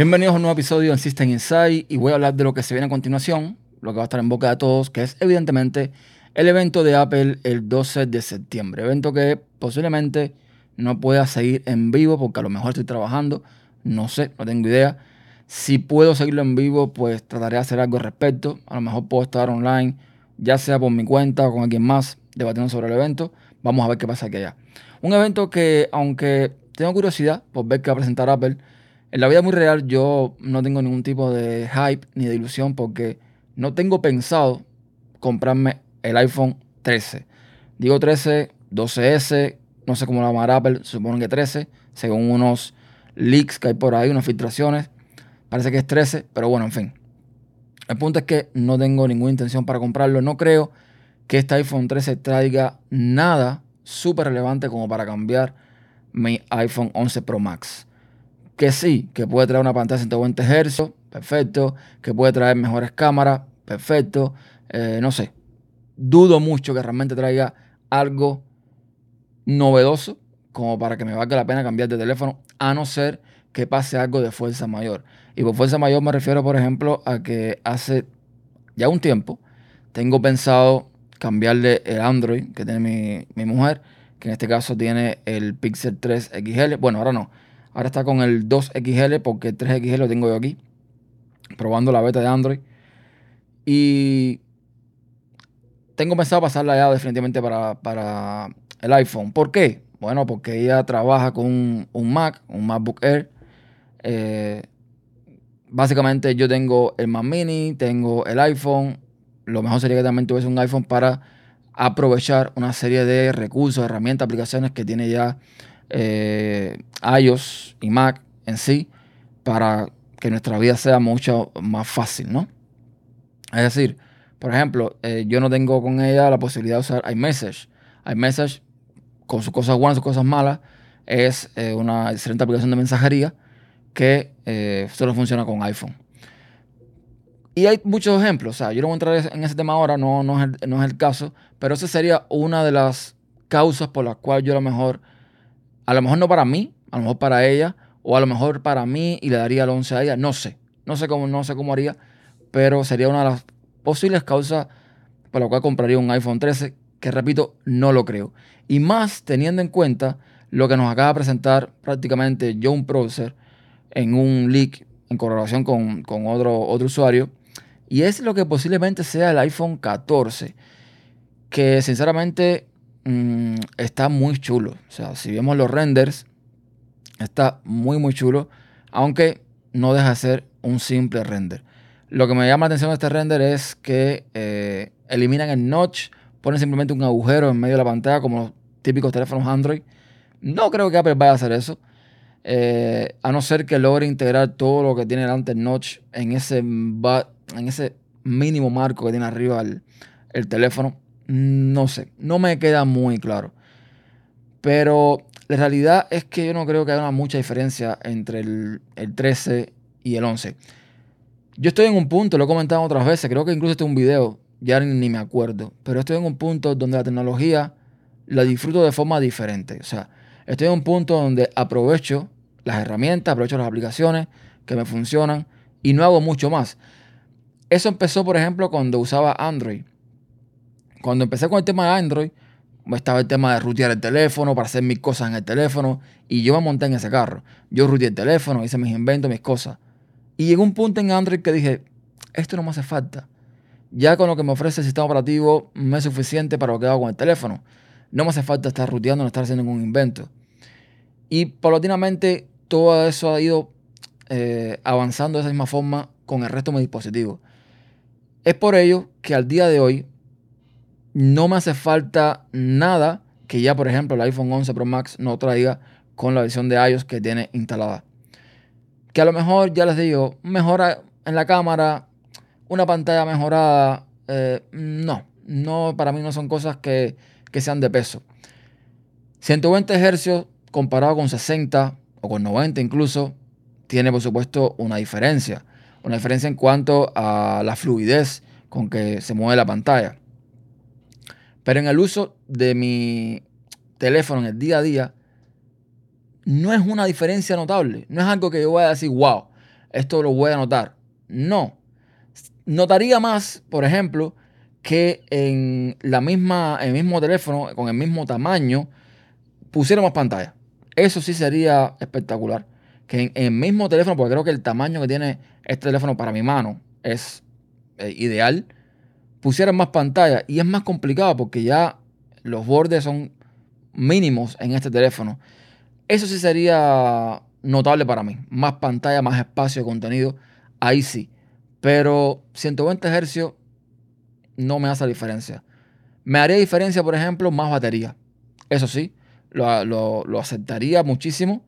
Bienvenidos a un nuevo episodio en System Insight y voy a hablar de lo que se viene a continuación, lo que va a estar en boca de todos, que es evidentemente el evento de Apple el 12 de septiembre. Evento que posiblemente no pueda seguir en vivo porque a lo mejor estoy trabajando, no sé, no tengo idea. Si puedo seguirlo en vivo, pues trataré de hacer algo al respecto. A lo mejor puedo estar online, ya sea por mi cuenta o con alguien más, debatiendo sobre el evento. Vamos a ver qué pasa aquí allá. Un evento que, aunque tengo curiosidad por ver qué va a presentar Apple, en la vida muy real yo no tengo ningún tipo de hype ni de ilusión porque no tengo pensado comprarme el iPhone 13. Digo 13, 12S, no sé cómo lo llamará Apple, supongo que 13, según unos leaks que hay por ahí, unas filtraciones. Parece que es 13, pero bueno, en fin. El punto es que no tengo ninguna intención para comprarlo. No creo que este iPhone 13 traiga nada súper relevante como para cambiar mi iPhone 11 Pro Max que sí, que puede traer una pantalla de 120 Hz, perfecto, que puede traer mejores cámaras, perfecto, eh, no sé. Dudo mucho que realmente traiga algo novedoso como para que me valga la pena cambiar de teléfono, a no ser que pase algo de fuerza mayor. Y por fuerza mayor me refiero, por ejemplo, a que hace ya un tiempo tengo pensado cambiarle el Android que tiene mi, mi mujer, que en este caso tiene el Pixel 3 XL. Bueno, ahora no Ahora está con el 2XL porque el 3XL lo tengo yo aquí. Probando la beta de Android. Y tengo pensado pasarla ya definitivamente para, el iPhone. ¿Por qué? Bueno, porque ella trabaja con un, Mac, un MacBook Air. Eh, básicamente yo tengo el Mac Mini, tengo el iPhone. Lo mejor sería que también tuviese un iPhone para aprovechar una serie de recursos, herramientas, aplicaciones que tiene ya eh, iOS y Mac en sí para que nuestra vida sea mucho más fácil, ¿no? Es decir, por ejemplo, eh, yo no tengo con ella la posibilidad de usar iMessage. iMessage, con sus cosas buenas sus cosas malas, es una excelente aplicación de mensajería que solo funciona con iPhone. Y hay muchos ejemplos, o sea, yo no voy a entrar en ese tema ahora, no, no, es el, no es el caso, pero esa sería una de las causas por las cuales yo a lo mejor a lo mejor no para mí, a lo mejor para ella, o a lo mejor para mí y le daría el 11 a ella. No sé. No sé cómo, no sé cómo haría, pero sería una de las posibles causas por la cual compraría un iPhone 13, que repito, no lo creo. Y más teniendo en cuenta lo que nos acaba de presentar prácticamente John Prosser en un leak en colaboración con, otro, otro usuario. Y es lo que posiblemente sea el iPhone 14. Que sinceramente Mm, está muy chulo. O sea, si vemos los renders, está muy, muy chulo. Aunque no deja de ser un simple render. Lo que me llama la atención de este render es que eh, eliminan el notch, ponen simplemente un agujero en medio de la pantalla, como los típicos teléfonos Android. No creo que Apple vaya a hacer eso. Eh, a no ser que logre integrar todo lo que tiene delante el notch en ese, en ese mínimo marco que tiene arriba el teléfono. No sé, no me queda muy claro. Pero la realidad es que yo no creo que haya mucha diferencia entre el, 13 y el 11. Yo estoy en un punto, lo he comentado otras veces, creo que incluso este es un video, ya ni, me acuerdo, pero estoy en un punto donde la tecnología la disfruto de forma diferente. O sea, estoy en un punto donde aprovecho las herramientas, aprovecho las aplicaciones que me funcionan y no hago mucho más. Eso empezó, por ejemplo, cuando usaba Android cuando empecé con el tema de Android, estaba el tema de rutear el teléfono para hacer mis cosas en el teléfono y yo me monté en ese carro. Yo ruteé el teléfono, hice mis inventos, mis cosas. Y llegó un punto en Android que dije, esto no me hace falta. Ya con lo que me ofrece el sistema operativo me es suficiente para lo que hago con el teléfono. No me hace falta estar ruteando, no estar haciendo ningún invento. Y paulatinamente todo eso ha ido eh, avanzando de esa misma forma con el resto de mis dispositivos. Es por ello que al día de hoy no me hace falta nada que ya, por ejemplo, el iPhone 11 Pro Max no traiga con la versión de iOS que tiene instalada. Que a lo mejor, ya les digo, mejora en la cámara, una pantalla mejorada. Eh, no, no, para mí no son cosas que, que sean de peso. 120 Hz comparado con 60 o con 90 incluso, tiene por supuesto una diferencia. Una diferencia en cuanto a la fluidez con que se mueve la pantalla. Pero en el uso de mi teléfono en el día a día, no es una diferencia notable. No es algo que yo voy a decir, wow, esto lo voy a notar. No. Notaría más, por ejemplo, que en la misma, el mismo teléfono, con el mismo tamaño, pusiéramos pantalla. Eso sí sería espectacular. Que en, el mismo teléfono, porque creo que el tamaño que tiene este teléfono para mi mano es eh, ideal, pusieran más pantalla. Y es más complicado porque ya los bordes son mínimos en este teléfono. Eso sí sería notable para mí. Más pantalla, más espacio de contenido. Ahí sí. Pero 120 Hz no me hace diferencia. Me haría diferencia, por ejemplo, más batería. Eso sí, lo, aceptaría muchísimo.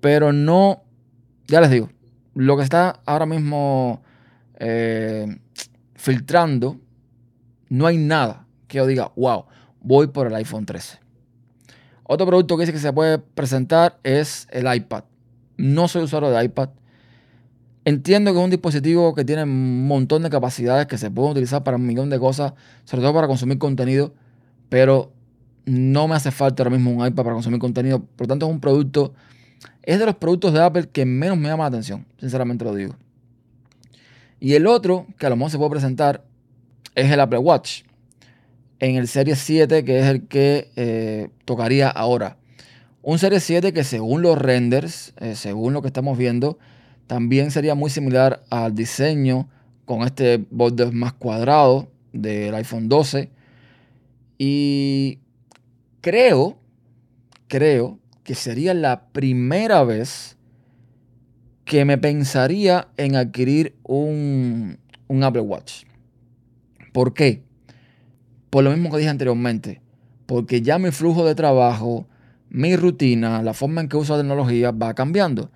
Pero no, ya les digo, lo que está ahora mismo eh, filtrando, no hay nada que yo diga, wow, voy por el iPhone 13. Otro producto que dice que se puede presentar es el iPad. No soy usuario de iPad. Entiendo que es un dispositivo que tiene un montón de capacidades que se pueden utilizar para un millón de cosas, sobre todo para consumir contenido, pero no me hace falta ahora mismo un iPad para consumir contenido. Por lo tanto, es un producto, es de los productos de Apple que menos me llama la atención, sinceramente lo digo. Y el otro, que a lo mejor se puede presentar, es el Apple Watch. En el Serie 7, que es el que eh, tocaría ahora. Un Serie 7 que según los renders, eh, según lo que estamos viendo, también sería muy similar al diseño con este borde más cuadrado del iPhone 12. Y creo, creo que sería la primera vez que me pensaría en adquirir un, un Apple Watch. ¿Por qué? Por lo mismo que dije anteriormente. Porque ya mi flujo de trabajo, mi rutina, la forma en que uso la tecnología va cambiando.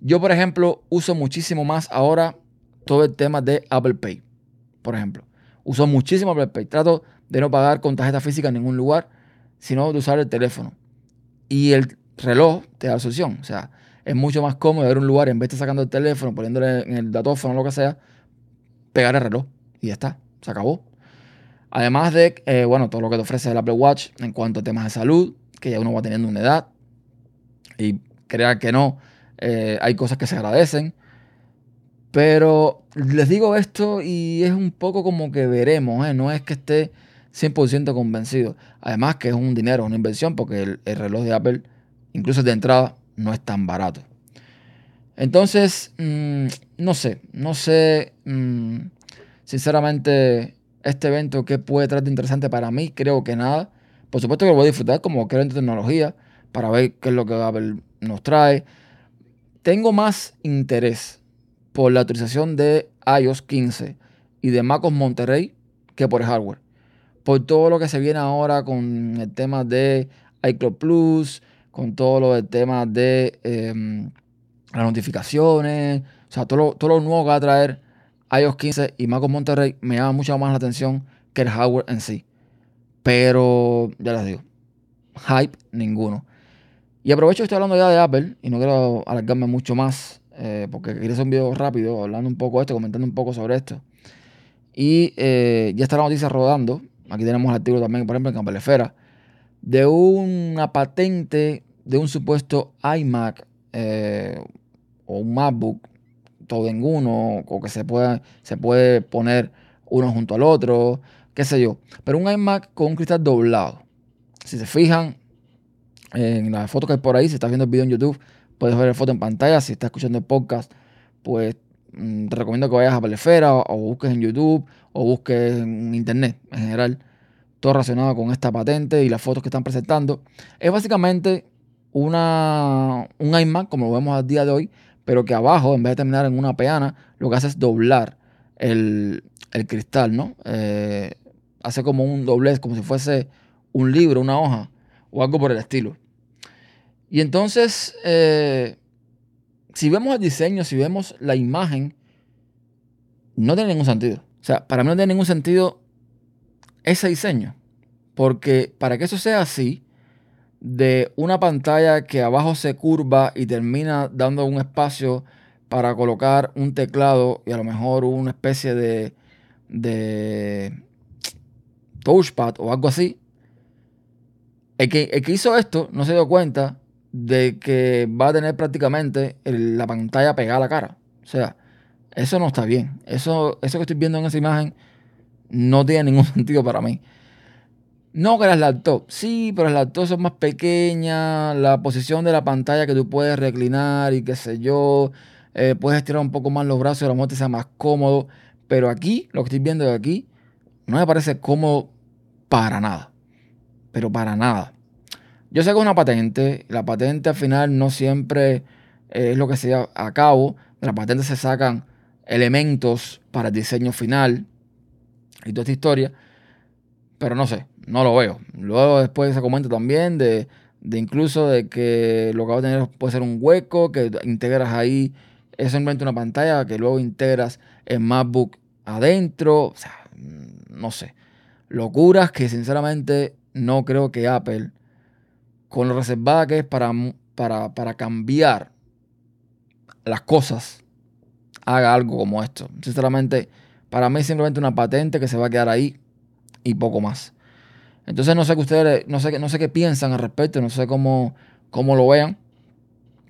Yo, por ejemplo, uso muchísimo más ahora todo el tema de Apple Pay. Por ejemplo, uso muchísimo Apple Pay. Trato de no pagar con tarjeta física en ningún lugar, sino de usar el teléfono. Y el reloj te da la solución. O sea, es mucho más cómodo ver un lugar en vez de sacando el teléfono, poniéndole en el datófono o lo que sea, pegar el reloj y ya está. Se acabó. Además de, eh, bueno, todo lo que te ofrece el Apple Watch en cuanto a temas de salud, que ya uno va teniendo una edad. Y crea que no, eh, hay cosas que se agradecen. Pero les digo esto y es un poco como que veremos, ¿eh? no es que esté 100% convencido. Además que es un dinero, una inversión, porque el, reloj de Apple, incluso de entrada, no es tan barato. Entonces, mm, no sé, no sé, mm, sinceramente, este evento que puede traer de interesante para mí, creo que nada. Por supuesto que lo voy a disfrutar como creo en tecnología, para ver qué es lo que Apple nos trae. Tengo más interés por la utilización de iOS 15 y de MacOS Monterrey que por el hardware. Por todo lo que se viene ahora con el tema de iCloud Plus, con todo lo del tema de em, las notificaciones, o sea, todo lo, todo lo nuevo que va a traer iOS 15 y MacOS Monterrey me llama mucho más la atención que el hardware en sí. Pero, ya les digo, hype ninguno. Y aprovecho que estoy hablando ya de Apple y no quiero alargarme mucho más eh, porque quería hacer un video rápido hablando un poco de esto, comentando un poco sobre esto. Y eh, ya está la noticia rodando. Aquí tenemos el artículo también, por ejemplo, en Campelefera, de una patente de un supuesto iMac eh, o un MacBook, todo en uno, o que se, pueda, se puede poner uno junto al otro, qué sé yo. Pero un iMac con un cristal doblado. Si se fijan, en la foto que hay por ahí, si estás viendo el video en YouTube, puedes ver la foto en pantalla. Si estás escuchando el podcast, pues te recomiendo que vayas a Palefera o, busques en YouTube o busques en Internet en general. Todo relacionado con esta patente y las fotos que están presentando. Es básicamente una, un iMac, como lo vemos al día de hoy, pero que abajo, en vez de terminar en una peana, lo que hace es doblar el, cristal, ¿no? Eh, hace como un doblez, como si fuese un libro, una hoja o algo por el estilo. Y entonces, eh, si vemos el diseño, si vemos la imagen, no tiene ningún sentido. O sea, para mí no tiene ningún sentido ese diseño. Porque para que eso sea así, de una pantalla que abajo se curva y termina dando un espacio para colocar un teclado y a lo mejor una especie de, touchpad o algo así, el que hizo esto no se dio cuenta de que va a tener prácticamente la pantalla pegada a la cara. O sea, eso no está bien. Eso, eso que estoy viendo en esa imagen no tiene ningún sentido para mí. No que las laptops, sí, pero las laptops son más pequeñas, la posición de la pantalla que tú puedes reclinar y qué sé yo, eh, puedes estirar un poco más los brazos y lo mejor te sea más cómodo. Pero aquí, lo que estoy viendo de aquí, no me parece cómodo para nada. Pero para nada. Yo sé que es una patente. La patente al final no siempre es lo que se lleva a cabo. De la patente se sacan elementos para el diseño final y toda esta historia. Pero no sé, no lo veo. Luego después se comenta también de, de incluso de que lo que va a tener puede ser un hueco, que integras ahí, es simplemente una pantalla que luego integras en MacBook adentro. O sea, no sé. Locuras que sinceramente no creo que Apple, con lo reservada que es para, para, para cambiar las cosas, haga algo como esto. Sinceramente, para mí es simplemente una patente que se va a quedar ahí y poco más. Entonces no sé qué ustedes, no sé, no sé qué piensan al respecto, no sé cómo, cómo lo vean.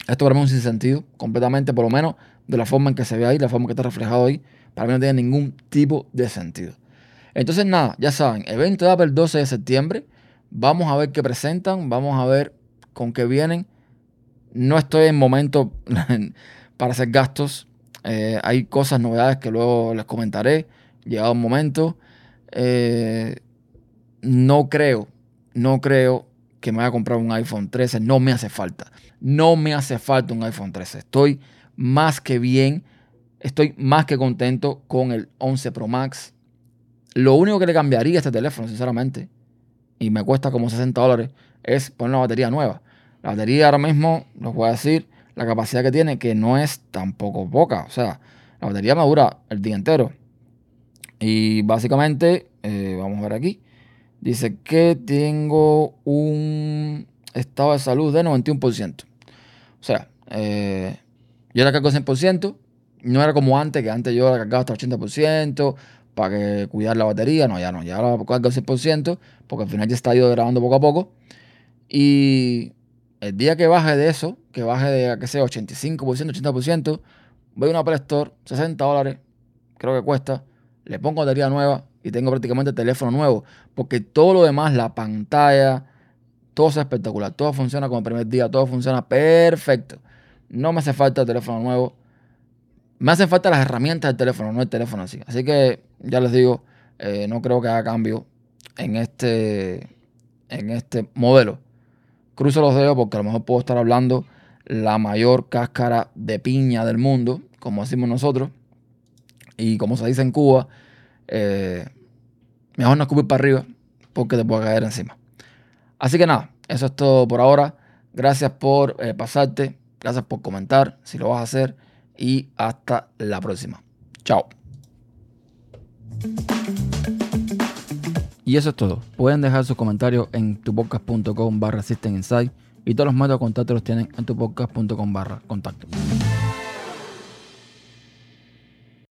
Esto para mí es un sinsentido, completamente, por lo menos de la forma en que se ve ahí, la forma que está reflejado ahí, para mí no tiene ningún tipo de sentido. Entonces nada, ya saben, evento de Apple 12 de septiembre, vamos a ver qué presentan, vamos a ver con qué vienen. No estoy en momento para hacer gastos, eh, hay cosas, novedades que luego les comentaré, llegado un momento. Eh, no creo, no creo que me vaya a comprar un iPhone 13, no me hace falta. No me hace falta un iPhone 13. Estoy más que bien, estoy más que contento con el 11 Pro Max. Lo único que le cambiaría a este teléfono, sinceramente, y me cuesta como 60 dólares, es poner una batería nueva. La batería ahora mismo, les voy a decir, la capacidad que tiene, que no es tampoco poca. O sea, la batería me dura el día entero. Y básicamente, eh, vamos a ver aquí, dice que tengo un estado de salud de 91%. O sea, eh, yo la cargo 100%, no era como antes, que antes yo la cargaba hasta 80% para que cuidar la batería. No, ya no, ya la cargo 100% porque al final ya está ido grabando poco a poco. Y el día que baje de eso, que baje de, que sea 85%, 80%, voy a una Apple Store, 60 dólares, creo que cuesta, le pongo batería nueva y tengo prácticamente el teléfono nuevo. Porque todo lo demás, la pantalla, todo es espectacular. Todo funciona como el primer día, todo funciona perfecto. No me hace falta el teléfono nuevo. Me hacen falta las herramientas del teléfono, no el teléfono así. Así que ya les digo, eh, no creo que haga cambio en este, en este modelo. Cruzo los dedos porque a lo mejor puedo estar hablando la mayor cáscara de piña del mundo, como decimos nosotros. Y como se dice en Cuba, eh, mejor no escupir para arriba porque te puede caer encima. Así que nada, eso es todo por ahora. Gracias por eh, pasarte, gracias por comentar si lo vas a hacer y hasta la próxima. Chao. Y eso es todo. Pueden dejar sus comentarios en tupodcast.com barra System Insight y todos los métodos de contacto los tienen en tupodcast.com barra contacto.